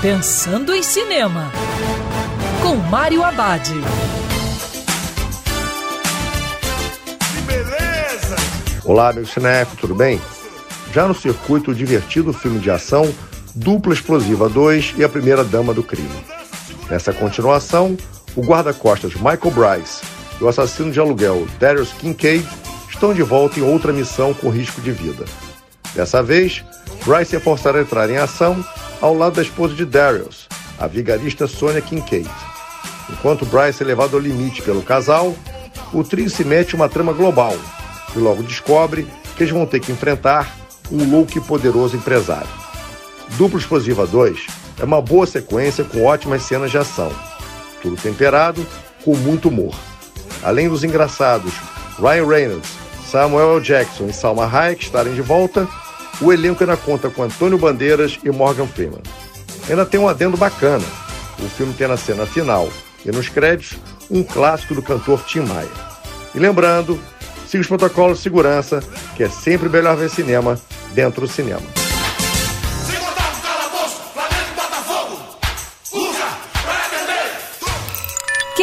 Pensando em Cinema, com Mário Abad. Olá, meu cinef, tudo bem? Já no circuito, o divertido filme de ação Dupla Explosiva 2 e A Primeira Dama do Crime. Nessa continuação, o guarda-costas Michael Bryce e o assassino de aluguel Darius Kincaid estão de volta em outra missão com risco de vida. Dessa vez, Bryce é forçado a entrar em ação ao lado da esposa de Darius, a vigarista Sonia Kincaid. Enquanto Bryce é levado ao limite pelo casal, o trio se mete uma trama global e logo descobre que eles vão ter que enfrentar um louco e poderoso empresário. Duplo Explosiva 2 é uma boa sequência com ótimas cenas de ação, tudo temperado com muito humor. Além dos engraçados Ryan Reynolds, Samuel L. Jackson e Salma Hayek estarem de volta, o elenco ainda conta com Antônio Bandeiras e Morgan Freeman. Ainda tem um adendo bacana. O filme tem na cena final e nos créditos um clássico do cantor Tim Maia. E lembrando, siga os protocolos de segurança, que é sempre melhor ver cinema dentro do cinema.